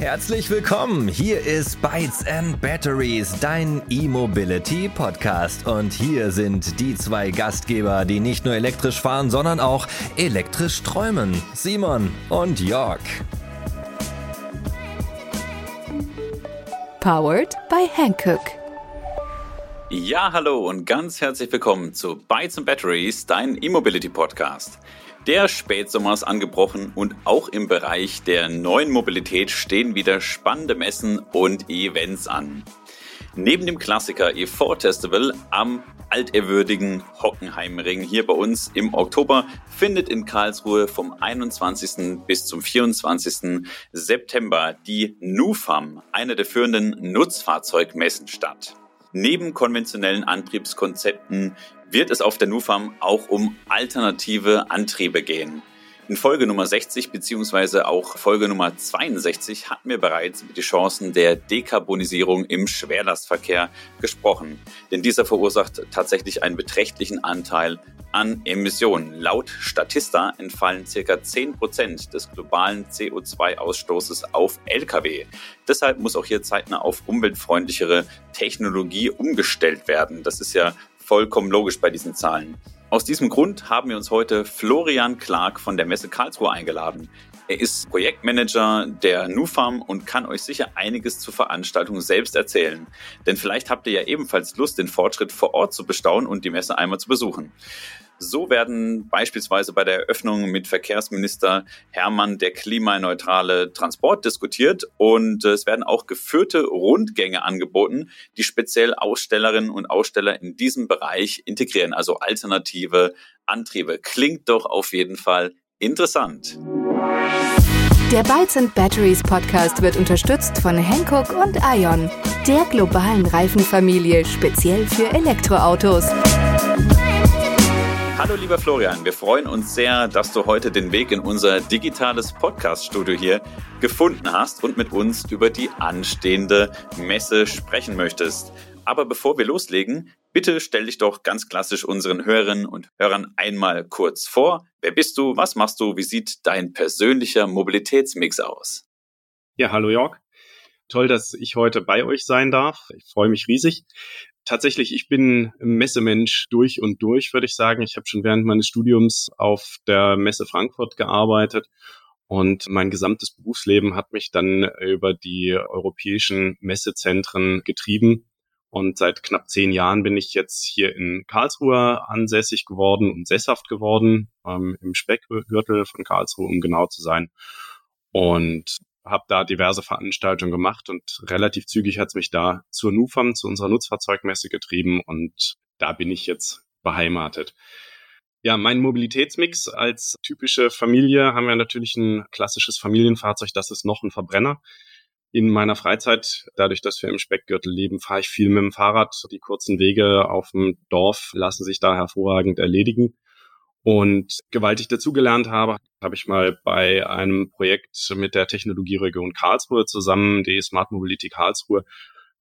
Herzlich willkommen. Hier ist Bytes and Batteries, dein E-Mobility Podcast. Und hier sind die zwei Gastgeber, die nicht nur elektrisch fahren, sondern auch elektrisch träumen. Simon und Jörg. Powered by Hankook. Ja, hallo und ganz herzlich willkommen zu Bytes and Batteries, dein E-Mobility Podcast. Der Spätsommer ist angebrochen und auch im Bereich der neuen Mobilität stehen wieder spannende Messen und Events an. Neben dem Klassiker E4 Festival am altehrwürdigen Hockenheimring hier bei uns im Oktober findet in Karlsruhe vom 21. bis zum 24. September die NUFAM, eine der führenden Nutzfahrzeugmessen statt. Neben konventionellen Antriebskonzepten wird es auf der NUFAM auch um alternative Antriebe gehen. In Folge Nummer 60 beziehungsweise auch Folge Nummer 62 hatten wir bereits über die Chancen der Dekarbonisierung im Schwerlastverkehr gesprochen. Denn dieser verursacht tatsächlich einen beträchtlichen Anteil an Emissionen. Laut Statista entfallen circa 10% des globalen CO2-Ausstoßes auf Lkw. Deshalb muss auch hier zeitnah auf umweltfreundlichere Technologie umgestellt werden. Das ist ja vollkommen logisch bei diesen Zahlen. Aus diesem Grund haben wir uns heute Florian Clark von der Messe Karlsruhe eingeladen. Er ist Projektmanager der NuFarm und kann euch sicher einiges zur Veranstaltung selbst erzählen. Denn vielleicht habt ihr ja ebenfalls Lust, den Fortschritt vor Ort zu bestaunen und die Messe einmal zu besuchen. So werden beispielsweise bei der Eröffnung mit Verkehrsminister Hermann der klimaneutrale Transport diskutiert und es werden auch geführte Rundgänge angeboten, die speziell Ausstellerinnen und Aussteller in diesem Bereich integrieren, also alternative Antriebe. Klingt doch auf jeden Fall interessant. Der Bytes and Batteries Podcast wird unterstützt von Hankook und Ion, der globalen Reifenfamilie speziell für Elektroautos. Hallo lieber Florian, wir freuen uns sehr, dass du heute den Weg in unser digitales Podcast-Studio hier gefunden hast und mit uns über die anstehende Messe sprechen möchtest. Aber bevor wir loslegen, bitte stell dich doch ganz klassisch unseren Hörerinnen und Hörern einmal kurz vor. Wer bist du? Was machst du? Wie sieht dein persönlicher Mobilitätsmix aus? Ja, hallo Jörg. Toll, dass ich heute bei euch sein darf. Ich freue mich riesig tatsächlich, ich bin Messemensch durch und durch, würde ich sagen. Ich habe schon während meines Studiums auf der Messe Frankfurt gearbeitet und mein gesamtes Berufsleben hat mich dann über die europäischen Messezentren getrieben. Und seit knapp zehn Jahren bin ich jetzt hier in Karlsruhe ansässig geworden und sesshaft geworden, ähm, im Speckgürtel von Karlsruhe, um genau zu sein. Und habe da diverse Veranstaltungen gemacht und relativ zügig hat es mich da zur NUFAM, zu unserer Nutzfahrzeugmesse getrieben und da bin ich jetzt beheimatet. Ja, mein Mobilitätsmix als typische Familie haben wir natürlich ein klassisches Familienfahrzeug, das ist noch ein Verbrenner. In meiner Freizeit, dadurch, dass wir im Speckgürtel leben, fahre ich viel mit dem Fahrrad. Die kurzen Wege auf dem Dorf lassen sich da hervorragend erledigen und gewaltig dazugelernt habe, habe ich mal bei einem Projekt mit der Technologieregion Karlsruhe zusammen, die Smart Mobility Karlsruhe,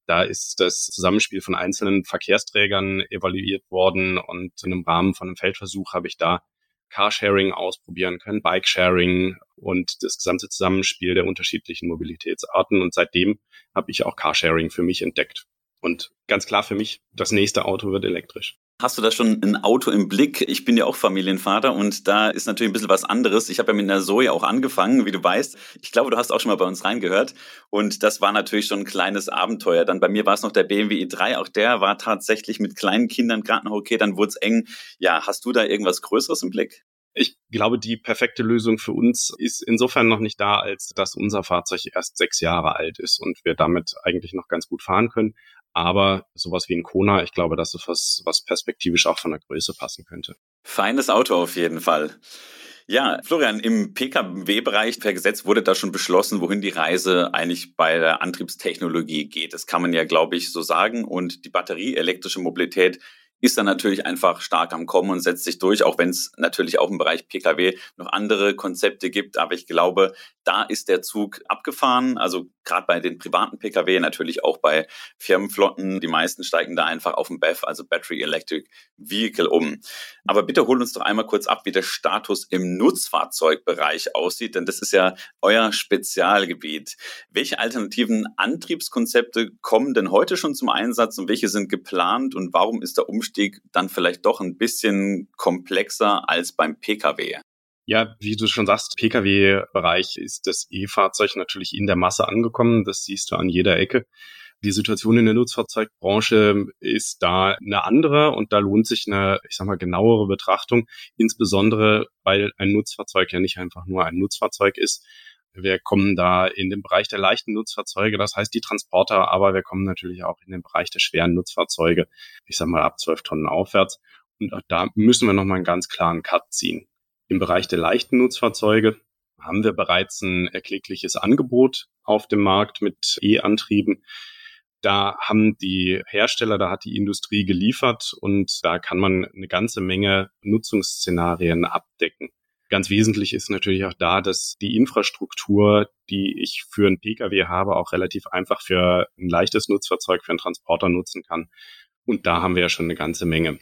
da ist das Zusammenspiel von einzelnen Verkehrsträgern evaluiert worden und in einem Rahmen von einem Feldversuch habe ich da Carsharing ausprobieren können, Bikesharing und das gesamte Zusammenspiel der unterschiedlichen Mobilitätsarten. Und seitdem habe ich auch Carsharing für mich entdeckt. Und ganz klar für mich, das nächste Auto wird elektrisch. Hast du da schon ein Auto im Blick? Ich bin ja auch Familienvater und da ist natürlich ein bisschen was anderes. Ich habe ja mit einer Zoe auch angefangen, wie du weißt. Ich glaube, du hast auch schon mal bei uns reingehört. Und das war natürlich schon ein kleines Abenteuer. Dann bei mir war es noch der BMW i3. Auch der war tatsächlich mit kleinen Kindern gerade noch okay. Dann wurde es eng. Ja, hast du da irgendwas Größeres im Blick? Ich glaube, die perfekte Lösung für uns ist insofern noch nicht da, als dass unser Fahrzeug erst sechs Jahre alt ist und wir damit eigentlich noch ganz gut fahren können. Aber sowas wie ein Kona, ich glaube, das ist was, was perspektivisch auch von der Größe passen könnte. Feines Auto auf jeden Fall. Ja, Florian, im Pkw-Bereich per Gesetz wurde da schon beschlossen, wohin die Reise eigentlich bei der Antriebstechnologie geht. Das kann man ja, glaube ich, so sagen. Und die batterieelektrische Mobilität ist dann natürlich einfach stark am Kommen und setzt sich durch, auch wenn es natürlich auch im Bereich Pkw noch andere Konzepte gibt. Aber ich glaube, da ist der Zug abgefahren. Also gerade bei den privaten Pkw, natürlich auch bei Firmenflotten. Die meisten steigen da einfach auf den BEV, also Battery Electric Vehicle um. Aber bitte hol uns doch einmal kurz ab, wie der Status im Nutzfahrzeugbereich aussieht, denn das ist ja euer Spezialgebiet. Welche alternativen Antriebskonzepte kommen denn heute schon zum Einsatz und welche sind geplant und warum ist der Umstieg dann vielleicht doch ein bisschen komplexer als beim Pkw? Ja, wie du schon sagst, Pkw-Bereich ist das E-Fahrzeug natürlich in der Masse angekommen. Das siehst du an jeder Ecke. Die Situation in der Nutzfahrzeugbranche ist da eine andere und da lohnt sich eine, ich sag mal, genauere Betrachtung, insbesondere weil ein Nutzfahrzeug ja nicht einfach nur ein Nutzfahrzeug ist. Wir kommen da in den Bereich der leichten Nutzfahrzeuge, das heißt die Transporter, aber wir kommen natürlich auch in den Bereich der schweren Nutzfahrzeuge, ich sag mal ab 12 Tonnen aufwärts. Und da müssen wir nochmal einen ganz klaren Cut ziehen. Im Bereich der leichten Nutzfahrzeuge haben wir bereits ein erklägliches Angebot auf dem Markt mit E-Antrieben. Da haben die Hersteller, da hat die Industrie geliefert und da kann man eine ganze Menge Nutzungsszenarien abdecken. Ganz wesentlich ist natürlich auch da, dass die Infrastruktur, die ich für einen Pkw habe, auch relativ einfach für ein leichtes Nutzfahrzeug, für einen Transporter nutzen kann. Und da haben wir ja schon eine ganze Menge.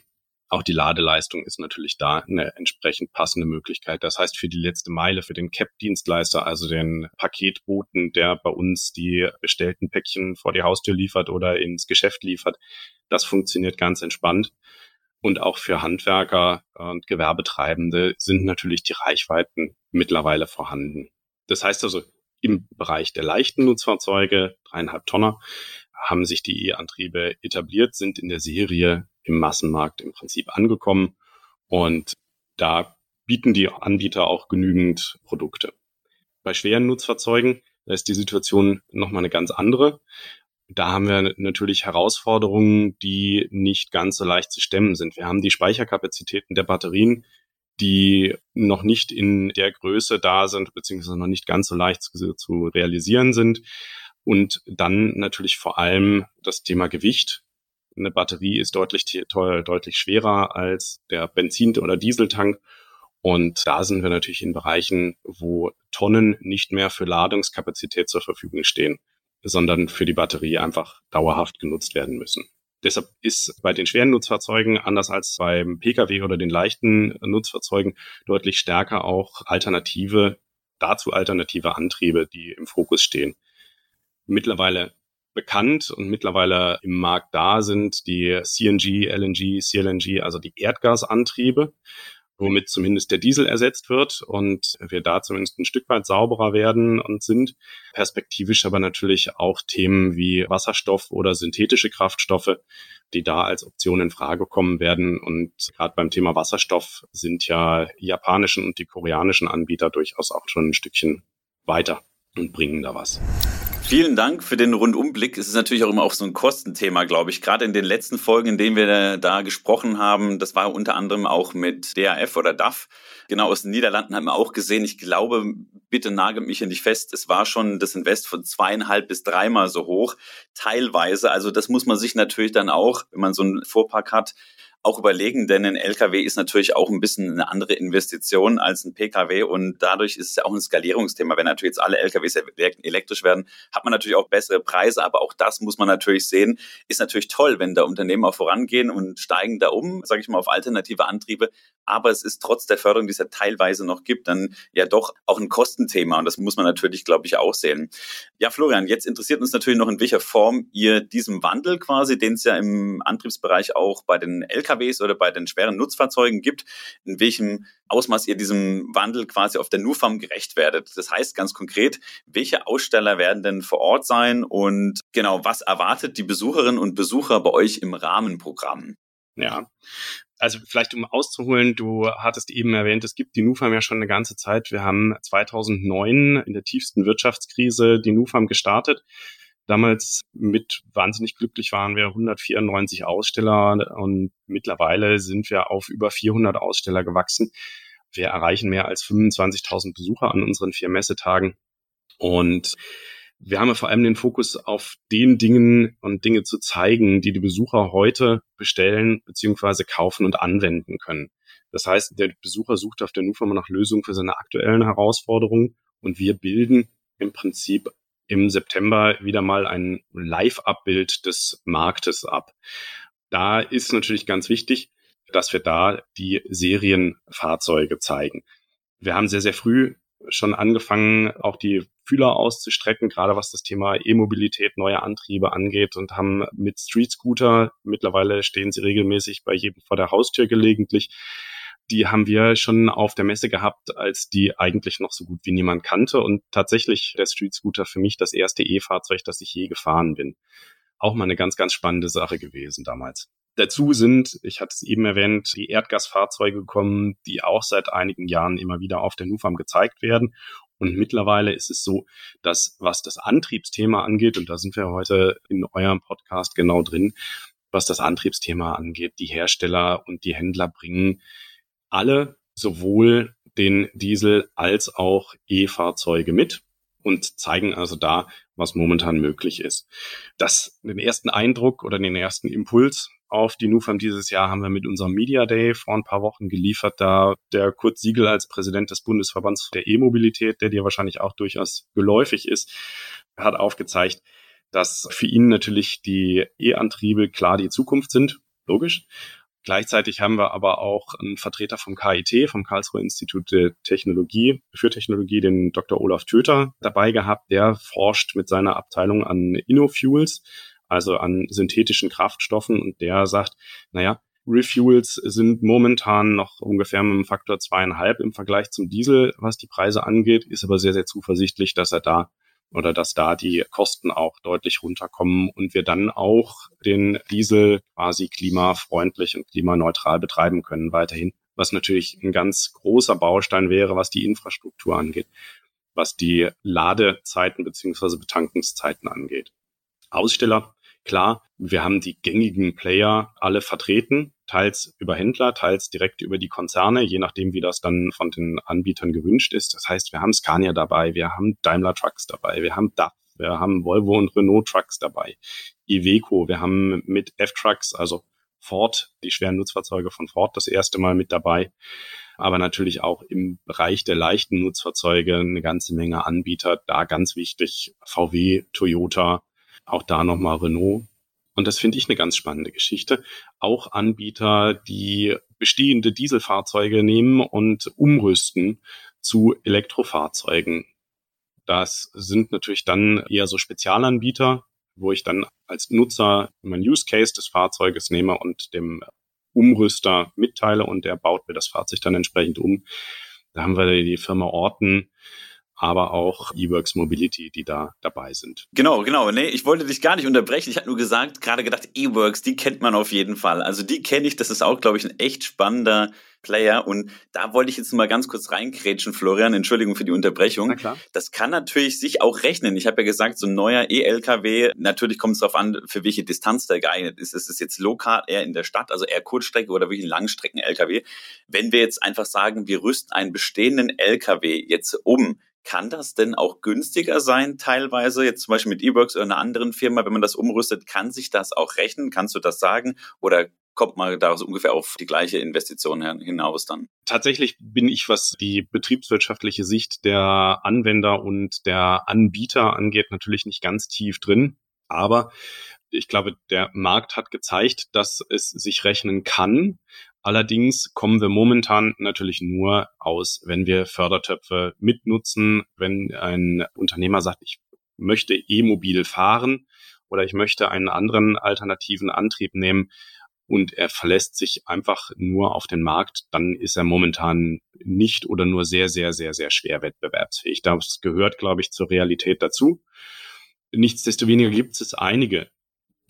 Auch die Ladeleistung ist natürlich da eine entsprechend passende Möglichkeit. Das heißt, für die letzte Meile, für den CAP-Dienstleister, also den Paketboten, der bei uns die bestellten Päckchen vor die Haustür liefert oder ins Geschäft liefert, das funktioniert ganz entspannt. Und auch für Handwerker und Gewerbetreibende sind natürlich die Reichweiten mittlerweile vorhanden. Das heißt also, im Bereich der leichten Nutzfahrzeuge, dreieinhalb Tonner, haben sich die E-Antriebe etabliert, sind in der Serie im Massenmarkt im Prinzip angekommen und da bieten die Anbieter auch genügend Produkte. Bei schweren Nutzfahrzeugen da ist die Situation nochmal eine ganz andere. Da haben wir natürlich Herausforderungen, die nicht ganz so leicht zu stemmen sind. Wir haben die Speicherkapazitäten der Batterien, die noch nicht in der Größe da sind, beziehungsweise noch nicht ganz so leicht zu, zu realisieren sind. Und dann natürlich vor allem das Thema Gewicht. Eine Batterie ist deutlich teuer, deutlich schwerer als der Benzin- oder Dieseltank. Und da sind wir natürlich in Bereichen, wo Tonnen nicht mehr für Ladungskapazität zur Verfügung stehen, sondern für die Batterie einfach dauerhaft genutzt werden müssen. Deshalb ist bei den schweren Nutzfahrzeugen, anders als beim Pkw oder den leichten Nutzfahrzeugen, deutlich stärker auch alternative, dazu alternative Antriebe, die im Fokus stehen mittlerweile bekannt und mittlerweile im Markt da sind die CNG, LNG, CLNG, also die Erdgasantriebe, womit zumindest der Diesel ersetzt wird und wir da zumindest ein Stück weit sauberer werden und sind. Perspektivisch aber natürlich auch Themen wie Wasserstoff oder synthetische Kraftstoffe, die da als Option in Frage kommen werden. Und gerade beim Thema Wasserstoff sind ja japanischen und die koreanischen Anbieter durchaus auch schon ein Stückchen weiter und bringen da was. Vielen Dank für den Rundumblick. Es ist natürlich auch immer auch so ein Kostenthema, glaube ich. Gerade in den letzten Folgen, in denen wir da gesprochen haben, das war unter anderem auch mit DAF oder DAF. Genau aus den Niederlanden haben wir auch gesehen. Ich glaube, bitte nagelt mich hier nicht fest. Es war schon das Invest von zweieinhalb bis dreimal so hoch. Teilweise. Also das muss man sich natürlich dann auch, wenn man so einen Fuhrpark hat, auch überlegen, denn ein LKW ist natürlich auch ein bisschen eine andere Investition als ein PKW und dadurch ist es ja auch ein Skalierungsthema. Wenn natürlich jetzt alle LKWs elektrisch werden, hat man natürlich auch bessere Preise, aber auch das muss man natürlich sehen. Ist natürlich toll, wenn da Unternehmen auch vorangehen und steigen da um, sage ich mal, auf alternative Antriebe, aber es ist trotz der Förderung, die es ja teilweise noch gibt, dann ja doch auch ein Kostenthema und das muss man natürlich, glaube ich, auch sehen. Ja, Florian, jetzt interessiert uns natürlich noch, in welcher Form ihr diesem Wandel quasi, den es ja im Antriebsbereich auch bei den LKW LKWs oder bei den schweren Nutzfahrzeugen gibt, in welchem Ausmaß ihr diesem Wandel quasi auf der NUFAM gerecht werdet. Das heißt ganz konkret, welche Aussteller werden denn vor Ort sein und genau, was erwartet die Besucherinnen und Besucher bei euch im Rahmenprogramm? Ja, also vielleicht um auszuholen, du hattest eben erwähnt, es gibt die NUFAM ja schon eine ganze Zeit. Wir haben 2009 in der tiefsten Wirtschaftskrise die NUFAM gestartet damals mit wahnsinnig glücklich waren wir 194 Aussteller und mittlerweile sind wir auf über 400 Aussteller gewachsen. Wir erreichen mehr als 25.000 Besucher an unseren vier Messetagen und wir haben ja vor allem den Fokus auf den Dingen und Dinge zu zeigen, die die Besucher heute bestellen bzw. kaufen und anwenden können. Das heißt, der Besucher sucht auf der NUFA nach Lösungen für seine aktuellen Herausforderungen und wir bilden im Prinzip im September wieder mal ein Live-Abbild des Marktes ab. Da ist natürlich ganz wichtig, dass wir da die Serienfahrzeuge zeigen. Wir haben sehr, sehr früh schon angefangen, auch die Fühler auszustrecken, gerade was das Thema E-Mobilität, neue Antriebe angeht und haben mit Street Scooter, mittlerweile stehen sie regelmäßig bei jedem vor der Haustür gelegentlich, die haben wir schon auf der Messe gehabt, als die eigentlich noch so gut wie niemand kannte und tatsächlich der Street Scooter für mich das erste E-Fahrzeug, das ich je gefahren bin. Auch mal eine ganz, ganz spannende Sache gewesen damals. Dazu sind, ich hatte es eben erwähnt, die Erdgasfahrzeuge gekommen, die auch seit einigen Jahren immer wieder auf der NUFAM gezeigt werden. Und mittlerweile ist es so, dass was das Antriebsthema angeht, und da sind wir heute in eurem Podcast genau drin, was das Antriebsthema angeht, die Hersteller und die Händler bringen alle sowohl den Diesel als auch E-Fahrzeuge mit und zeigen also da, was momentan möglich ist. Das, den ersten Eindruck oder den ersten Impuls auf die NUFAM dieses Jahr haben wir mit unserem Media Day vor ein paar Wochen geliefert, da der Kurt Siegel als Präsident des Bundesverbands der E-Mobilität, der dir wahrscheinlich auch durchaus geläufig ist, hat aufgezeigt, dass für ihn natürlich die E-Antriebe klar die Zukunft sind, logisch. Gleichzeitig haben wir aber auch einen Vertreter vom KIT, vom Karlsruher Institut der Technologie, für Technologie, den Dr. Olaf Töter dabei gehabt. Der forscht mit seiner Abteilung an Innofuels, also an synthetischen Kraftstoffen und der sagt, naja, Refuels sind momentan noch ungefähr mit einem Faktor zweieinhalb im Vergleich zum Diesel, was die Preise angeht, ist aber sehr, sehr zuversichtlich, dass er da oder dass da die Kosten auch deutlich runterkommen und wir dann auch den Diesel quasi klimafreundlich und klimaneutral betreiben können weiterhin, was natürlich ein ganz großer Baustein wäre, was die Infrastruktur angeht, was die Ladezeiten beziehungsweise Betankungszeiten angeht. Aussteller Klar, wir haben die gängigen Player alle vertreten, teils über Händler, teils direkt über die Konzerne, je nachdem, wie das dann von den Anbietern gewünscht ist. Das heißt, wir haben Scania dabei, wir haben Daimler Trucks dabei, wir haben DAF, wir haben Volvo und Renault Trucks dabei, Iveco, wir haben mit F-Trucks, also Ford, die schweren Nutzfahrzeuge von Ford das erste Mal mit dabei. Aber natürlich auch im Bereich der leichten Nutzfahrzeuge eine ganze Menge Anbieter. Da ganz wichtig VW, Toyota, auch da nochmal Renault. Und das finde ich eine ganz spannende Geschichte. Auch Anbieter, die bestehende Dieselfahrzeuge nehmen und umrüsten zu Elektrofahrzeugen. Das sind natürlich dann eher so Spezialanbieter, wo ich dann als Nutzer mein Use Case des Fahrzeuges nehme und dem Umrüster mitteile und der baut mir das Fahrzeug dann entsprechend um. Da haben wir die Firma Orten, aber auch eWorks Mobility, die da dabei sind. Genau, genau. Nee, ich wollte dich gar nicht unterbrechen. Ich hatte nur gesagt, gerade gedacht, eWorks, die kennt man auf jeden Fall. Also die kenne ich, das ist auch, glaube ich, ein echt spannender Player. Und da wollte ich jetzt mal ganz kurz reinkrätschen, Florian, Entschuldigung für die Unterbrechung. Na klar. Das kann natürlich sich auch rechnen. Ich habe ja gesagt, so ein neuer E-LKW, natürlich kommt es darauf an, für welche Distanz der geeignet ist. Ist es jetzt lokal eher in der Stadt, also eher Kurzstrecke oder wirklich ein Langstrecken-LKW? Wenn wir jetzt einfach sagen, wir rüsten einen bestehenden LKW jetzt um, kann das denn auch günstiger sein, teilweise, jetzt zum Beispiel mit eWorks oder einer anderen Firma, wenn man das umrüstet, kann sich das auch rechnen? Kannst du das sagen? Oder kommt man da ungefähr auf die gleiche Investition hinaus dann? Tatsächlich bin ich, was die betriebswirtschaftliche Sicht der Anwender und der Anbieter angeht, natürlich nicht ganz tief drin. Aber ich glaube, der Markt hat gezeigt, dass es sich rechnen kann. Allerdings kommen wir momentan natürlich nur aus, wenn wir Fördertöpfe mitnutzen, wenn ein Unternehmer sagt, ich möchte e-mobil fahren oder ich möchte einen anderen alternativen Antrieb nehmen und er verlässt sich einfach nur auf den Markt, dann ist er momentan nicht oder nur sehr, sehr, sehr, sehr schwer wettbewerbsfähig. Das gehört, glaube ich, zur Realität dazu. Nichtsdestoweniger gibt es einige,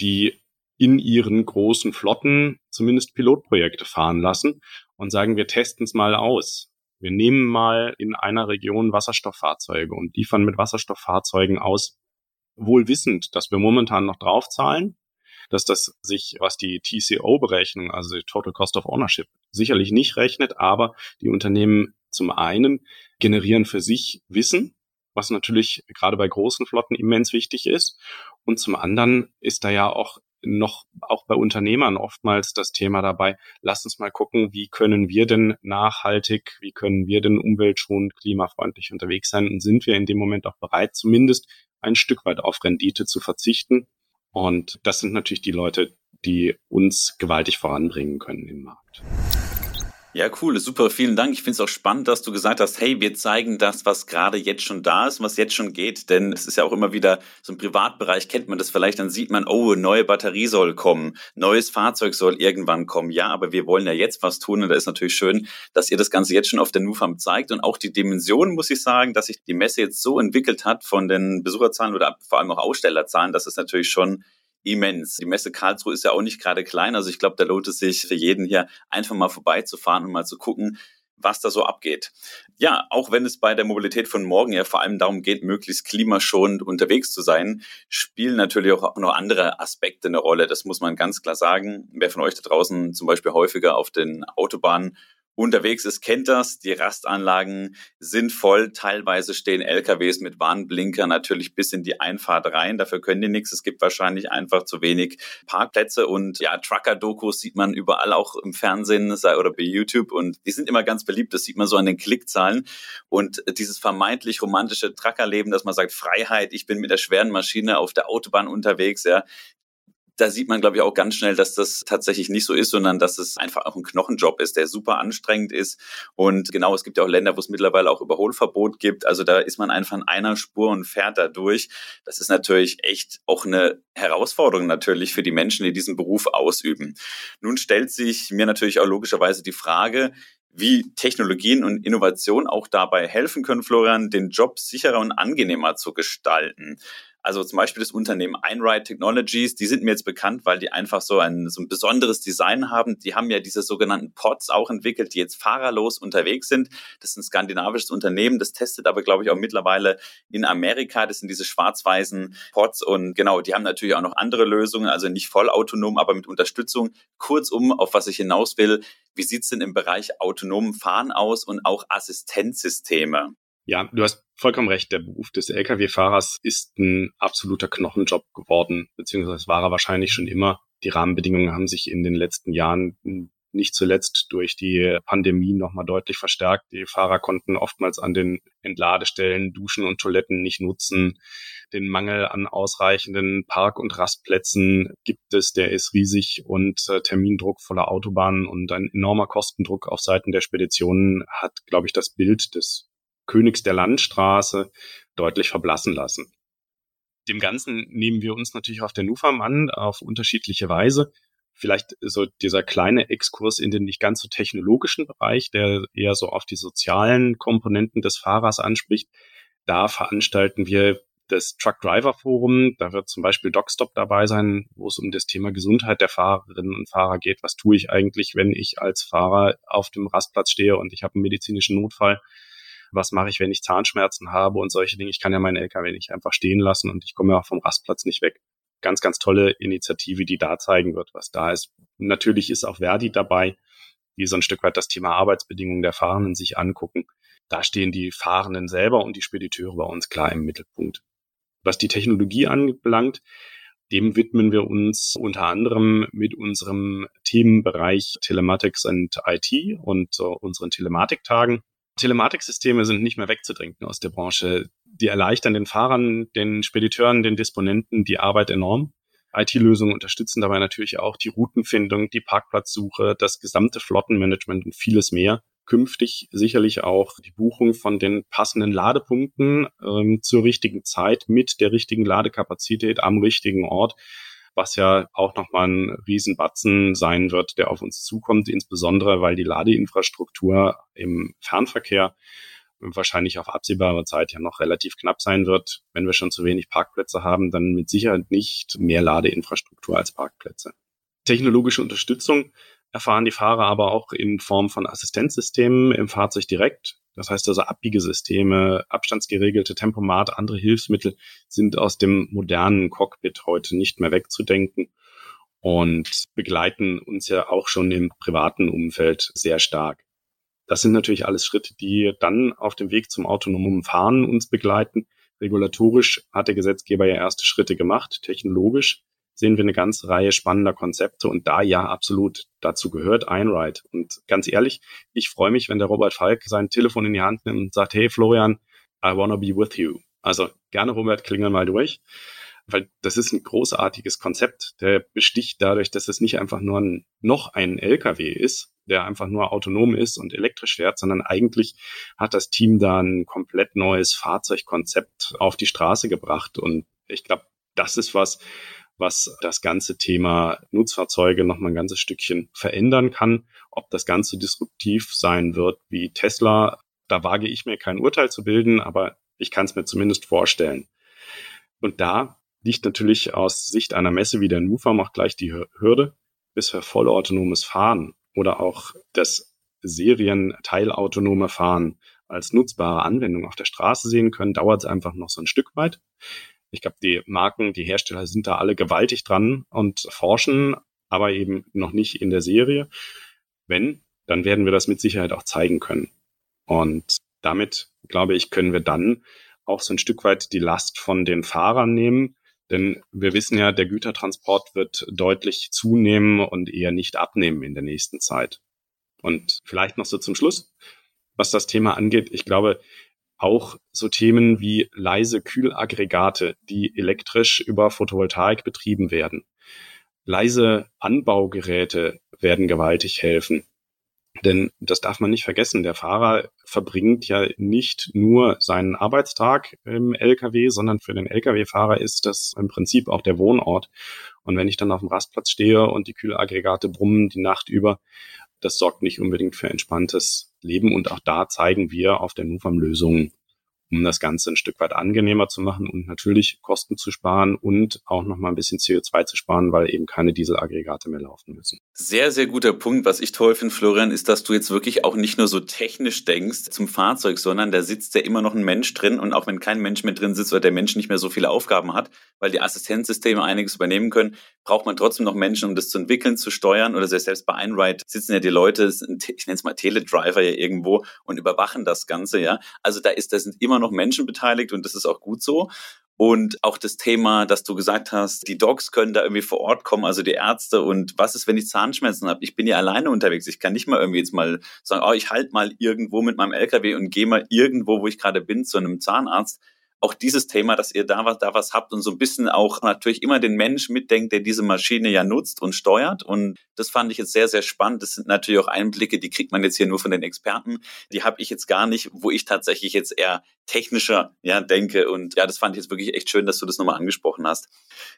die in ihren großen Flotten zumindest Pilotprojekte fahren lassen und sagen, wir testen es mal aus. Wir nehmen mal in einer Region Wasserstofffahrzeuge und liefern mit Wasserstofffahrzeugen aus, wohl wissend, dass wir momentan noch draufzahlen, dass das sich, was die TCO-Berechnung, also die Total Cost of Ownership, sicherlich nicht rechnet, aber die Unternehmen zum einen generieren für sich Wissen, was natürlich gerade bei großen Flotten immens wichtig ist. Und zum anderen ist da ja auch noch auch bei Unternehmern oftmals das Thema dabei. Lass uns mal gucken, wie können wir denn nachhaltig, wie können wir denn umweltschonend, klimafreundlich unterwegs sein und sind wir in dem Moment auch bereit, zumindest ein Stück weit auf Rendite zu verzichten. Und das sind natürlich die Leute, die uns gewaltig voranbringen können im Markt. Ja, cool, super, vielen Dank. Ich finde es auch spannend, dass du gesagt hast, hey, wir zeigen das, was gerade jetzt schon da ist, was jetzt schon geht, denn es ist ja auch immer wieder so im Privatbereich kennt man das vielleicht, dann sieht man, oh, neue Batterie soll kommen, neues Fahrzeug soll irgendwann kommen. Ja, aber wir wollen ja jetzt was tun und da ist natürlich schön, dass ihr das Ganze jetzt schon auf der NUFAM zeigt und auch die Dimension, muss ich sagen, dass sich die Messe jetzt so entwickelt hat von den Besucherzahlen oder vor allem auch Ausstellerzahlen, das ist natürlich schon immens. Die Messe Karlsruhe ist ja auch nicht gerade klein. Also ich glaube, da lohnt es sich für jeden hier einfach mal vorbeizufahren und mal zu gucken, was da so abgeht. Ja, auch wenn es bei der Mobilität von morgen ja vor allem darum geht, möglichst klimaschonend unterwegs zu sein, spielen natürlich auch noch andere Aspekte eine Rolle. Das muss man ganz klar sagen. Wer von euch da draußen zum Beispiel häufiger auf den Autobahnen unterwegs ist, kennt das. Die Rastanlagen sind voll. Teilweise stehen LKWs mit Warnblinker natürlich bis in die Einfahrt rein. Dafür können die nichts. Es gibt wahrscheinlich einfach zu wenig Parkplätze und ja, Trucker-Dokus sieht man überall auch im Fernsehen oder bei YouTube und die sind immer ganz beliebt. Das sieht man so an den Klickzahlen und dieses vermeintlich romantische Truckerleben, dass man sagt Freiheit, ich bin mit der schweren Maschine auf der Autobahn unterwegs, ja, da sieht man, glaube ich, auch ganz schnell, dass das tatsächlich nicht so ist, sondern dass es einfach auch ein Knochenjob ist, der super anstrengend ist. Und genau, es gibt ja auch Länder, wo es mittlerweile auch Überholverbot gibt. Also da ist man einfach in einer Spur und fährt da durch. Das ist natürlich echt auch eine Herausforderung natürlich für die Menschen, die diesen Beruf ausüben. Nun stellt sich mir natürlich auch logischerweise die Frage, wie Technologien und Innovation auch dabei helfen können, Florian, den Job sicherer und angenehmer zu gestalten. Also zum Beispiel das Unternehmen Einride Technologies, die sind mir jetzt bekannt, weil die einfach so ein, so ein besonderes Design haben. Die haben ja diese sogenannten Pods auch entwickelt, die jetzt fahrerlos unterwegs sind. Das ist ein skandinavisches Unternehmen, das testet aber, glaube ich, auch mittlerweile in Amerika. Das sind diese schwarz-weißen Pods und genau, die haben natürlich auch noch andere Lösungen, also nicht vollautonom, aber mit Unterstützung. Kurzum, auf was ich hinaus will, wie sieht's denn im Bereich autonomen Fahren aus und auch Assistenzsysteme? Ja, du hast vollkommen recht. Der Beruf des Lkw-Fahrers ist ein absoluter Knochenjob geworden, beziehungsweise war er wahrscheinlich schon immer. Die Rahmenbedingungen haben sich in den letzten Jahren nicht zuletzt durch die Pandemie nochmal deutlich verstärkt. Die Fahrer konnten oftmals an den Entladestellen Duschen und Toiletten nicht nutzen. Den Mangel an ausreichenden Park- und Rastplätzen gibt es, der ist riesig und äh, Termindruck voller Autobahnen und ein enormer Kostendruck auf Seiten der Speditionen hat, glaube ich, das Bild des Königs der Landstraße deutlich verblassen lassen. Dem Ganzen nehmen wir uns natürlich auf der NUFAM an, auf unterschiedliche Weise. Vielleicht so dieser kleine Exkurs in den nicht ganz so technologischen Bereich, der eher so auf die sozialen Komponenten des Fahrers anspricht. Da veranstalten wir das Truck Driver Forum. Da wird zum Beispiel DocStop dabei sein, wo es um das Thema Gesundheit der Fahrerinnen und Fahrer geht. Was tue ich eigentlich, wenn ich als Fahrer auf dem Rastplatz stehe und ich habe einen medizinischen Notfall? Was mache ich, wenn ich Zahnschmerzen habe und solche Dinge. Ich kann ja meinen LKW nicht einfach stehen lassen und ich komme ja auch vom Rastplatz nicht weg. Ganz, ganz tolle Initiative, die da zeigen wird, was da ist. Natürlich ist auch Verdi dabei, die so ein Stück weit das Thema Arbeitsbedingungen der Fahrenden sich angucken. Da stehen die Fahrenden selber und die Spediteure bei uns klar im Mittelpunkt. Was die Technologie anbelangt, dem widmen wir uns unter anderem mit unserem Themenbereich Telematics and IT und uh, unseren Telematiktagen. Telematiksysteme sind nicht mehr wegzudenken aus der Branche. Die erleichtern den Fahrern, den Spediteuren, den Disponenten die Arbeit enorm. IT-Lösungen unterstützen dabei natürlich auch die Routenfindung, die Parkplatzsuche, das gesamte Flottenmanagement und vieles mehr. Künftig sicherlich auch die Buchung von den passenden Ladepunkten ähm, zur richtigen Zeit mit der richtigen Ladekapazität am richtigen Ort was ja auch nochmal ein Riesenbatzen sein wird, der auf uns zukommt, insbesondere weil die Ladeinfrastruktur im Fernverkehr wahrscheinlich auf absehbare Zeit ja noch relativ knapp sein wird. Wenn wir schon zu wenig Parkplätze haben, dann mit Sicherheit nicht mehr Ladeinfrastruktur als Parkplätze. Technologische Unterstützung erfahren die Fahrer aber auch in Form von Assistenzsystemen im Fahrzeug direkt. Das heißt also Abbiegesysteme, abstandsgeregelte Tempomat, andere Hilfsmittel sind aus dem modernen Cockpit heute nicht mehr wegzudenken und begleiten uns ja auch schon im privaten Umfeld sehr stark. Das sind natürlich alles Schritte, die dann auf dem Weg zum autonomen Fahren uns begleiten. Regulatorisch hat der Gesetzgeber ja erste Schritte gemacht, technologisch sehen wir eine ganze Reihe spannender Konzepte und da ja absolut dazu gehört Einride. Und ganz ehrlich, ich freue mich, wenn der Robert Falk sein Telefon in die Hand nimmt und sagt, hey Florian, I wanna be with you. Also gerne Robert, klingel mal durch, weil das ist ein großartiges Konzept. Der besticht dadurch, dass es nicht einfach nur ein, noch ein LKW ist, der einfach nur autonom ist und elektrisch fährt, sondern eigentlich hat das Team da ein komplett neues Fahrzeugkonzept auf die Straße gebracht. Und ich glaube, das ist was, was das ganze Thema Nutzfahrzeuge noch mal ein ganzes Stückchen verändern kann. Ob das Ganze disruptiv sein wird wie Tesla, da wage ich mir kein Urteil zu bilden, aber ich kann es mir zumindest vorstellen. Und da liegt natürlich aus Sicht einer Messe wie der NUFA auch gleich die Hürde, bis wir vollautonomes Fahren oder auch das Serienteilautonome Fahren als nutzbare Anwendung auf der Straße sehen können, dauert es einfach noch so ein Stück weit. Ich glaube, die Marken, die Hersteller sind da alle gewaltig dran und forschen, aber eben noch nicht in der Serie. Wenn, dann werden wir das mit Sicherheit auch zeigen können. Und damit, glaube ich, können wir dann auch so ein Stück weit die Last von den Fahrern nehmen. Denn wir wissen ja, der Gütertransport wird deutlich zunehmen und eher nicht abnehmen in der nächsten Zeit. Und vielleicht noch so zum Schluss, was das Thema angeht. Ich glaube, auch so Themen wie leise Kühlaggregate, die elektrisch über Photovoltaik betrieben werden. Leise Anbaugeräte werden gewaltig helfen. Denn das darf man nicht vergessen. Der Fahrer verbringt ja nicht nur seinen Arbeitstag im LKW, sondern für den LKW-Fahrer ist das im Prinzip auch der Wohnort. Und wenn ich dann auf dem Rastplatz stehe und die Kühlaggregate brummen die Nacht über, das sorgt nicht unbedingt für entspanntes Leben. Und auch da zeigen wir auf der NUFAM Lösungen, um das Ganze ein Stück weit angenehmer zu machen und natürlich Kosten zu sparen und auch nochmal ein bisschen CO2 zu sparen, weil eben keine Dieselaggregate mehr laufen müssen. Sehr, sehr guter Punkt. Was ich toll finde, Florian, ist, dass du jetzt wirklich auch nicht nur so technisch denkst zum Fahrzeug, sondern da sitzt ja immer noch ein Mensch drin und auch wenn kein Mensch mehr drin sitzt oder der Mensch nicht mehr so viele Aufgaben hat, weil die Assistenzsysteme einiges übernehmen können, braucht man trotzdem noch Menschen, um das zu entwickeln, zu steuern oder selbst bei Einride sitzen ja die Leute, ich nenne es mal Teledriver ja irgendwo und überwachen das Ganze, ja. Also da ist, da sind immer noch Menschen beteiligt und das ist auch gut so. Und auch das Thema, dass du gesagt hast, die Dogs können da irgendwie vor Ort kommen, also die Ärzte. Und was ist, wenn ich Zahnschmerzen habe? Ich bin ja alleine unterwegs. Ich kann nicht mal irgendwie jetzt mal sagen, oh, ich halt mal irgendwo mit meinem LKW und gehe mal irgendwo, wo ich gerade bin, zu einem Zahnarzt auch dieses Thema, dass ihr da was, da was habt und so ein bisschen auch natürlich immer den Mensch mitdenkt, der diese Maschine ja nutzt und steuert. Und das fand ich jetzt sehr, sehr spannend. Das sind natürlich auch Einblicke, die kriegt man jetzt hier nur von den Experten. Die habe ich jetzt gar nicht, wo ich tatsächlich jetzt eher technischer ja, denke. Und ja, das fand ich jetzt wirklich echt schön, dass du das nochmal angesprochen hast.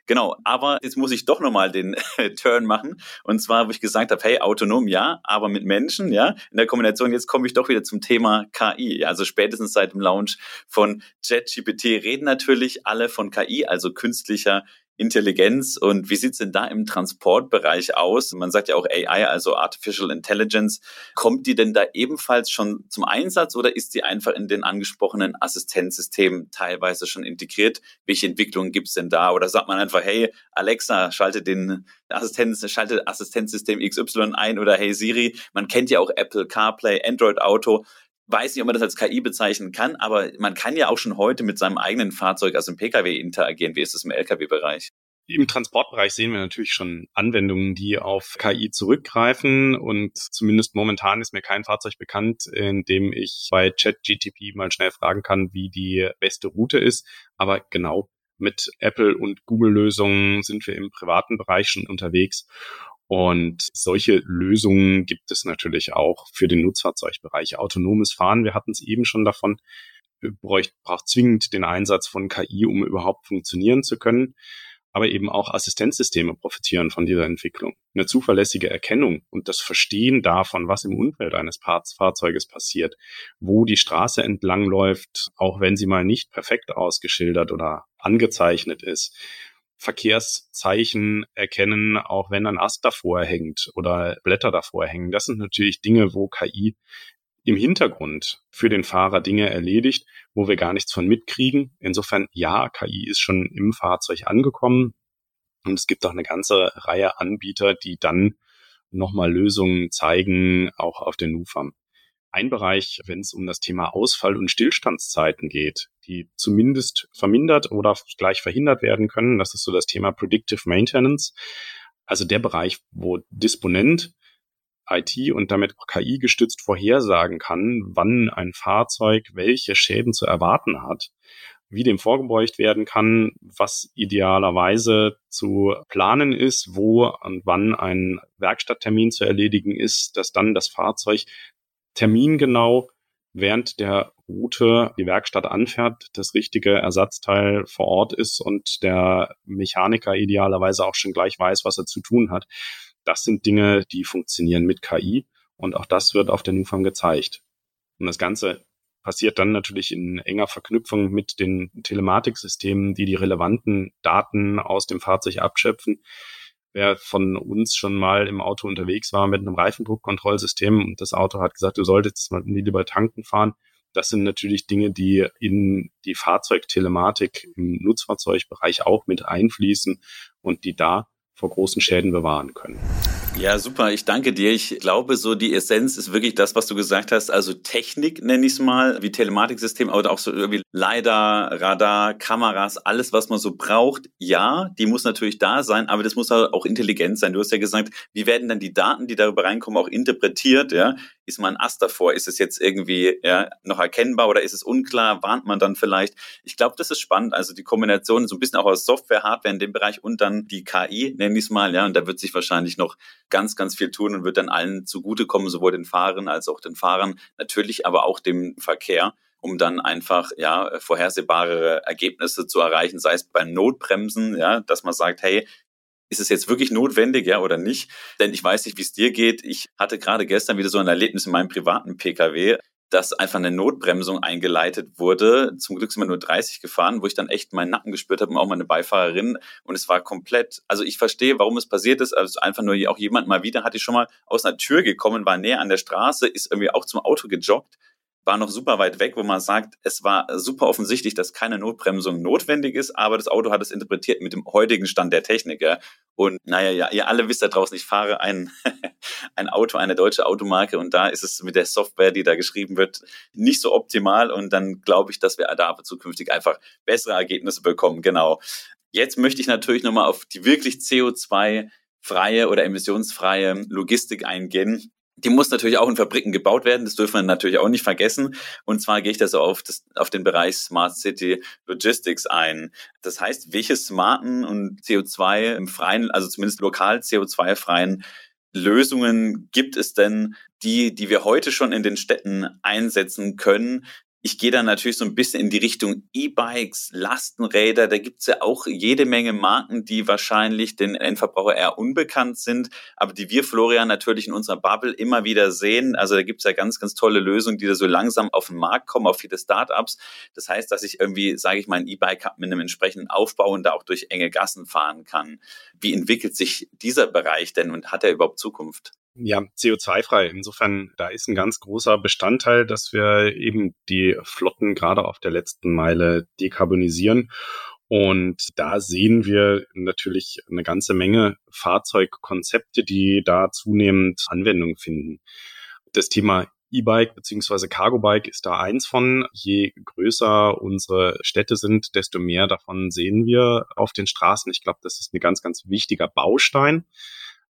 Genau, aber jetzt muss ich doch nochmal den Turn machen. Und zwar, wo ich gesagt habe, hey, autonom ja, aber mit Menschen, ja, in der Kombination, jetzt komme ich doch wieder zum Thema KI. Also spätestens seit dem Launch von ChatGPT reden natürlich alle von KI, also künstlicher Intelligenz. Und wie sieht's denn da im Transportbereich aus? Man sagt ja auch AI, also Artificial Intelligence. Kommt die denn da ebenfalls schon zum Einsatz oder ist die einfach in den angesprochenen Assistenzsystemen teilweise schon integriert? Welche Entwicklungen gibt's denn da? Oder sagt man einfach, hey, Alexa, schalte den Assistenz, schalte Assistenzsystem XY ein oder hey Siri. Man kennt ja auch Apple CarPlay, Android Auto weiß nicht, ob man das als KI bezeichnen kann, aber man kann ja auch schon heute mit seinem eigenen Fahrzeug, also im Pkw, interagieren. Wie ist es im Lkw-Bereich? Im Transportbereich sehen wir natürlich schon Anwendungen, die auf KI zurückgreifen und zumindest momentan ist mir kein Fahrzeug bekannt, in dem ich bei ChatGTP mal schnell fragen kann, wie die beste Route ist. Aber genau mit Apple und Google Lösungen sind wir im privaten Bereich schon unterwegs und solche Lösungen gibt es natürlich auch für den Nutzfahrzeugbereich. Autonomes Fahren, wir hatten es eben schon davon, braucht, braucht zwingend den Einsatz von KI, um überhaupt funktionieren zu können. Aber eben auch Assistenzsysteme profitieren von dieser Entwicklung. Eine zuverlässige Erkennung und das Verstehen davon, was im Umfeld eines Fahrzeuges passiert, wo die Straße entlang läuft, auch wenn sie mal nicht perfekt ausgeschildert oder angezeichnet ist Verkehrszeichen erkennen, auch wenn ein Ast davor hängt oder Blätter davor hängen. Das sind natürlich Dinge, wo KI im Hintergrund für den Fahrer Dinge erledigt, wo wir gar nichts von mitkriegen. Insofern, ja, KI ist schon im Fahrzeug angekommen. Und es gibt auch eine ganze Reihe Anbieter, die dann nochmal Lösungen zeigen, auch auf den UFAM. Ein Bereich, wenn es um das Thema Ausfall- und Stillstandszeiten geht, die zumindest vermindert oder gleich verhindert werden können. Das ist so das Thema Predictive Maintenance. Also der Bereich, wo Disponent IT und damit auch KI gestützt vorhersagen kann, wann ein Fahrzeug welche Schäden zu erwarten hat, wie dem vorgebeugt werden kann, was idealerweise zu planen ist, wo und wann ein Werkstatttermin zu erledigen ist, dass dann das Fahrzeug termingenau während der Route die Werkstatt anfährt, das richtige Ersatzteil vor Ort ist und der Mechaniker idealerweise auch schon gleich weiß, was er zu tun hat. Das sind Dinge, die funktionieren mit KI und auch das wird auf der NUFAM gezeigt. Und das Ganze passiert dann natürlich in enger Verknüpfung mit den Telematiksystemen, die die relevanten Daten aus dem Fahrzeug abschöpfen wer von uns schon mal im Auto unterwegs war mit einem Reifendruckkontrollsystem und das Auto hat gesagt, du solltest mal lieber tanken fahren. Das sind natürlich Dinge, die in die Fahrzeugtelematik im Nutzfahrzeugbereich auch mit einfließen und die da vor großen Schäden bewahren können. Ja, super. Ich danke dir. Ich glaube, so die Essenz ist wirklich das, was du gesagt hast. Also Technik nenne ich es mal, wie Telematiksystem, aber auch so irgendwie LiDAR, Radar, Kameras, alles, was man so braucht. Ja, die muss natürlich da sein, aber das muss auch intelligent sein. Du hast ja gesagt, wie werden dann die Daten, die darüber reinkommen, auch interpretiert? Ja, ist mal ein Ast davor? Ist es jetzt irgendwie ja, noch erkennbar oder ist es unklar? Warnt man dann vielleicht? Ich glaube, das ist spannend. Also die Kombination so ein bisschen auch aus Software, Hardware in dem Bereich und dann die KI, nenne ich es mal. Ja, und da wird sich wahrscheinlich noch ganz, ganz viel tun und wird dann allen zugutekommen, sowohl den Fahrern als auch den Fahrern, natürlich aber auch dem Verkehr um dann einfach ja vorhersehbare Ergebnisse zu erreichen, sei es beim Notbremsen, ja, dass man sagt, hey, ist es jetzt wirklich notwendig, ja, oder nicht? Denn ich weiß nicht, wie es dir geht. Ich hatte gerade gestern wieder so ein Erlebnis in meinem privaten Pkw dass einfach eine Notbremsung eingeleitet wurde. Zum Glück sind wir nur 30 gefahren, wo ich dann echt meinen Nacken gespürt habe und auch meine Beifahrerin. Und es war komplett, also ich verstehe, warum es passiert ist. Also einfach nur auch jemand mal wieder hatte ich schon mal aus einer Tür gekommen, war näher an der Straße, ist irgendwie auch zum Auto gejoggt war noch super weit weg, wo man sagt, es war super offensichtlich, dass keine Notbremsung notwendig ist, aber das Auto hat es interpretiert mit dem heutigen Stand der Technik. Ja. Und naja, ja, ihr alle wisst da draußen, ich fahre ein, ein Auto, eine deutsche Automarke und da ist es mit der Software, die da geschrieben wird, nicht so optimal und dann glaube ich, dass wir da zukünftig einfach bessere Ergebnisse bekommen. Genau. Jetzt möchte ich natürlich nochmal auf die wirklich CO2-freie oder emissionsfreie Logistik eingehen die muss natürlich auch in Fabriken gebaut werden, das dürfen wir natürlich auch nicht vergessen. Und zwar gehe ich da so auf, das, auf den Bereich Smart City Logistics ein. Das heißt, welche smarten und CO2 im freien, also zumindest lokal CO2-freien Lösungen gibt es denn, die, die wir heute schon in den Städten einsetzen können, ich gehe dann natürlich so ein bisschen in die Richtung E-Bikes, Lastenräder. Da gibt's ja auch jede Menge Marken, die wahrscheinlich den Endverbraucher eher unbekannt sind, aber die wir, Florian, natürlich in unserer Bubble immer wieder sehen. Also da gibt's ja ganz, ganz tolle Lösungen, die da so langsam auf den Markt kommen, auf viele Startups. Das heißt, dass ich irgendwie, sage ich mal, ein E-Bike habe mit einem entsprechenden Aufbau und da auch durch enge Gassen fahren kann. Wie entwickelt sich dieser Bereich denn und hat er überhaupt Zukunft? Ja, CO2-frei. Insofern, da ist ein ganz großer Bestandteil, dass wir eben die Flotten gerade auf der letzten Meile dekarbonisieren. Und da sehen wir natürlich eine ganze Menge Fahrzeugkonzepte, die da zunehmend Anwendung finden. Das Thema E-Bike beziehungsweise Cargo-Bike ist da eins von. Je größer unsere Städte sind, desto mehr davon sehen wir auf den Straßen. Ich glaube, das ist ein ganz, ganz wichtiger Baustein,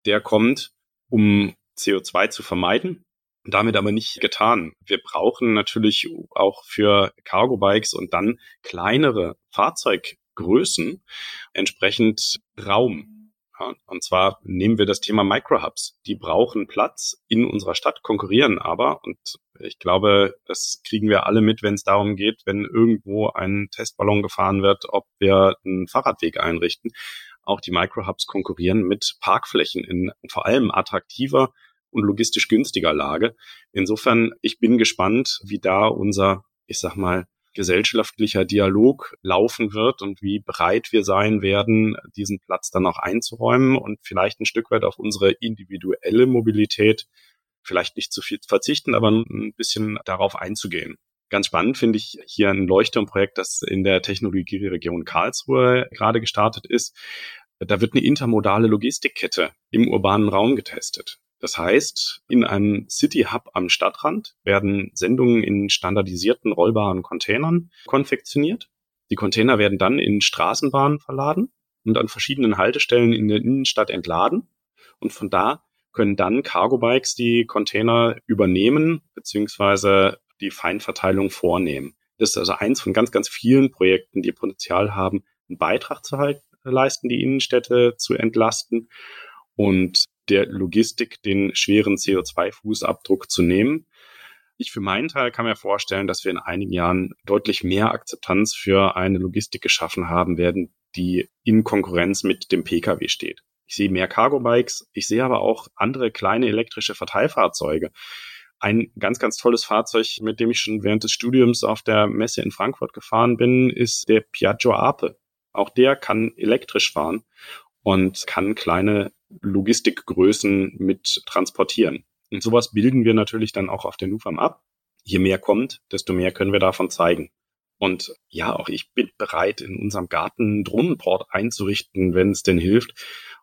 der kommt um CO2 zu vermeiden. Damit aber nicht getan. Wir brauchen natürlich auch für Cargo-Bikes und dann kleinere Fahrzeuggrößen entsprechend Raum. Ja, und zwar nehmen wir das Thema Microhubs. Die brauchen Platz in unserer Stadt, konkurrieren aber. Und ich glaube, das kriegen wir alle mit, wenn es darum geht, wenn irgendwo ein Testballon gefahren wird, ob wir einen Fahrradweg einrichten auch die Microhubs konkurrieren mit Parkflächen in vor allem attraktiver und logistisch günstiger Lage. Insofern, ich bin gespannt, wie da unser, ich sag mal, gesellschaftlicher Dialog laufen wird und wie bereit wir sein werden, diesen Platz dann auch einzuräumen und vielleicht ein Stück weit auf unsere individuelle Mobilität vielleicht nicht zu viel verzichten, aber ein bisschen darauf einzugehen. Ganz spannend finde ich hier ein Leuchtturmprojekt, das in der Technologieregion Karlsruhe gerade gestartet ist. Da wird eine intermodale Logistikkette im urbanen Raum getestet. Das heißt, in einem City Hub am Stadtrand werden Sendungen in standardisierten rollbaren Containern konfektioniert. Die Container werden dann in Straßenbahnen verladen und an verschiedenen Haltestellen in der Innenstadt entladen. Und von da können dann Cargo-Bikes die Container übernehmen beziehungsweise die Feinverteilung vornehmen. Das ist also eins von ganz, ganz vielen Projekten, die Potenzial haben, einen Beitrag zu halten, leisten, die Innenstädte zu entlasten und der Logistik den schweren CO2-Fußabdruck zu nehmen. Ich für meinen Teil kann mir vorstellen, dass wir in einigen Jahren deutlich mehr Akzeptanz für eine Logistik geschaffen haben werden, die in Konkurrenz mit dem Pkw steht. Ich sehe mehr Cargo-Bikes, ich sehe aber auch andere kleine elektrische Verteilfahrzeuge. Ein ganz, ganz tolles Fahrzeug, mit dem ich schon während des Studiums auf der Messe in Frankfurt gefahren bin, ist der Piaggio Ape. Auch der kann elektrisch fahren und kann kleine Logistikgrößen mit transportieren. Und sowas bilden wir natürlich dann auch auf der NUFAM ab. Je mehr kommt, desto mehr können wir davon zeigen. Und ja, auch ich bin bereit, in unserem Garten einen Drohnenport einzurichten, wenn es denn hilft.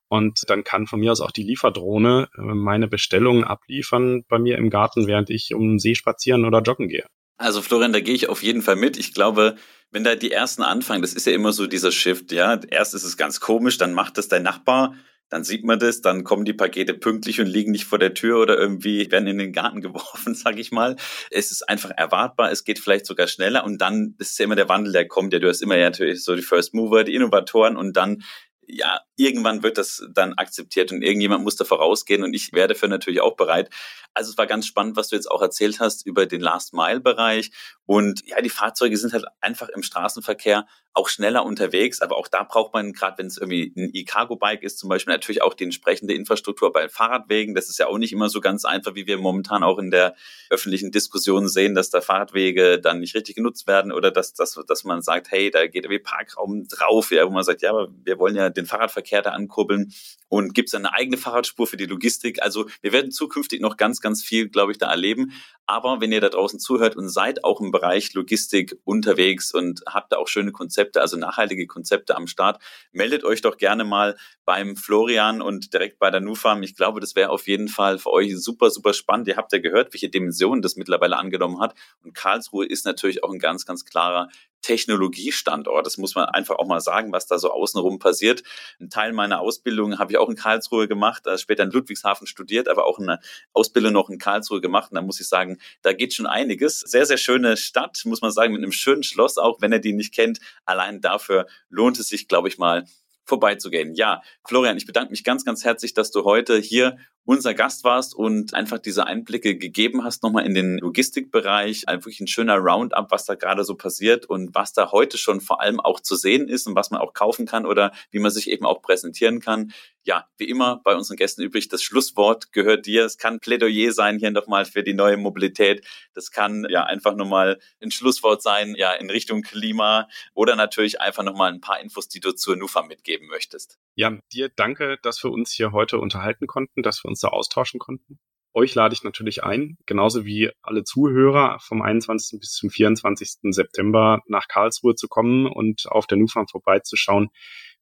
Und dann kann von mir aus auch die Lieferdrohne äh, meine Bestellungen abliefern bei mir im Garten, während ich um den See spazieren oder joggen gehe. Also Florian, da gehe ich auf jeden Fall mit. Ich glaube, wenn da die ersten anfangen, das ist ja immer so dieser Shift, ja. Erst ist es ganz komisch, dann macht das dein Nachbar, dann sieht man das, dann kommen die Pakete pünktlich und liegen nicht vor der Tür oder irgendwie werden in den Garten geworfen, sag ich mal. Es ist einfach erwartbar, es geht vielleicht sogar schneller und dann ist ja immer der Wandel, der kommt. Ja, du hast immer ja natürlich so die First Mover, die Innovatoren und dann ja, irgendwann wird das dann akzeptiert und irgendjemand muss da vorausgehen und ich wäre dafür natürlich auch bereit. Also es war ganz spannend, was du jetzt auch erzählt hast über den Last-Mile-Bereich und ja, die Fahrzeuge sind halt einfach im Straßenverkehr auch schneller unterwegs, aber auch da braucht man, gerade wenn es irgendwie ein E-Cargo-Bike ist, zum Beispiel natürlich auch die entsprechende Infrastruktur bei Fahrradwegen. Das ist ja auch nicht immer so ganz einfach, wie wir momentan auch in der öffentlichen Diskussion sehen, dass da Fahrradwege dann nicht richtig genutzt werden oder dass, dass, dass man sagt, hey, da geht irgendwie Parkraum drauf, ja, wo man sagt, ja, aber wir wollen ja den Fahrradverkehr da ankurbeln und gibt es eine eigene Fahrradspur für die Logistik. Also wir werden zukünftig noch ganz, ganz viel, glaube ich, da erleben. Aber wenn ihr da draußen zuhört und seid auch im Bereich Logistik unterwegs und habt da auch schöne Konzepte, also nachhaltige Konzepte am Start, meldet euch doch gerne mal beim Florian und direkt bei der NUFAM. Ich glaube, das wäre auf jeden Fall für euch super, super spannend. Ihr habt ja gehört, welche Dimensionen das mittlerweile angenommen hat. Und Karlsruhe ist natürlich auch ein ganz, ganz klarer Technologiestandort. Das muss man einfach auch mal sagen, was da so außenrum passiert. Ein Teil meiner Ausbildung habe ich auch in Karlsruhe gemacht, also später in Ludwigshafen studiert, aber auch eine Ausbildung noch in Karlsruhe gemacht. Und da muss ich sagen, da geht schon einiges. Sehr, sehr schöne Stadt, muss man sagen, mit einem schönen Schloss, auch wenn ihr die nicht kennt. Allein dafür lohnt es sich, glaube ich mal, vorbeizugehen. Ja, Florian, ich bedanke mich ganz, ganz herzlich, dass du heute hier unser Gast warst und einfach diese Einblicke gegeben hast, nochmal in den Logistikbereich. Ein wirklich ein schöner Roundup, was da gerade so passiert und was da heute schon vor allem auch zu sehen ist und was man auch kaufen kann oder wie man sich eben auch präsentieren kann. Ja, wie immer bei unseren Gästen übrig, das Schlusswort gehört dir. Es kann Plädoyer sein hier nochmal für die neue Mobilität. Das kann ja einfach nochmal ein Schlusswort sein, ja, in Richtung Klima oder natürlich einfach nochmal ein paar Infos, die du zur NUFA mitgeben möchtest. Ja, dir danke, dass wir uns hier heute unterhalten konnten, dass wir uns da austauschen konnten. Euch lade ich natürlich ein, genauso wie alle Zuhörer vom 21. bis zum 24. September nach Karlsruhe zu kommen und auf der NUFAM vorbeizuschauen,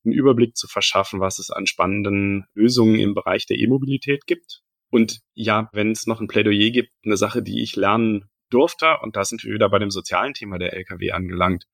einen Überblick zu verschaffen, was es an spannenden Lösungen im Bereich der E-Mobilität gibt. Und ja, wenn es noch ein Plädoyer gibt, eine Sache, die ich lernen durfte, und da sind wir wieder bei dem sozialen Thema der Lkw angelangt,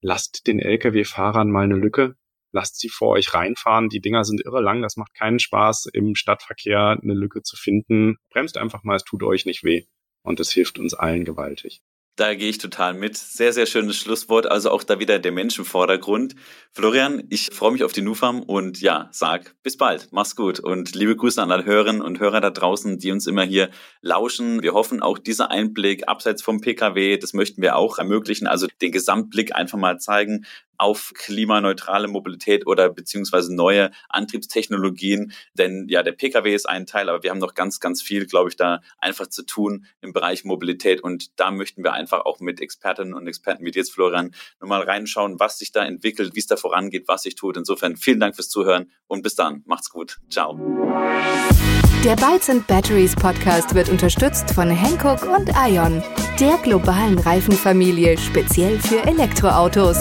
lasst den Lkw-Fahrern mal eine Lücke, lasst sie vor euch reinfahren. Die Dinger sind irre lang, das macht keinen Spaß, im Stadtverkehr eine Lücke zu finden. Bremst einfach mal, es tut euch nicht weh. Und es hilft uns allen gewaltig. Da gehe ich total mit. Sehr, sehr schönes Schlusswort. Also auch da wieder der Mensch im Vordergrund. Florian, ich freue mich auf die NUFAM und ja, sag bis bald. Mach's gut und liebe Grüße an alle Hörerinnen und Hörer da draußen, die uns immer hier lauschen. Wir hoffen auch dieser Einblick abseits vom PKW, das möchten wir auch ermöglichen. Also den Gesamtblick einfach mal zeigen, auf klimaneutrale Mobilität oder beziehungsweise neue Antriebstechnologien. Denn ja, der Pkw ist ein Teil, aber wir haben noch ganz, ganz viel, glaube ich, da einfach zu tun im Bereich Mobilität. Und da möchten wir einfach auch mit Expertinnen und Experten wie jetzt, Florian, nochmal reinschauen, was sich da entwickelt, wie es da vorangeht, was sich tut. Insofern vielen Dank fürs Zuhören und bis dann. Macht's gut. Ciao. Der Bytes and Batteries Podcast wird unterstützt von Hankook und Ion, der globalen Reifenfamilie speziell für Elektroautos.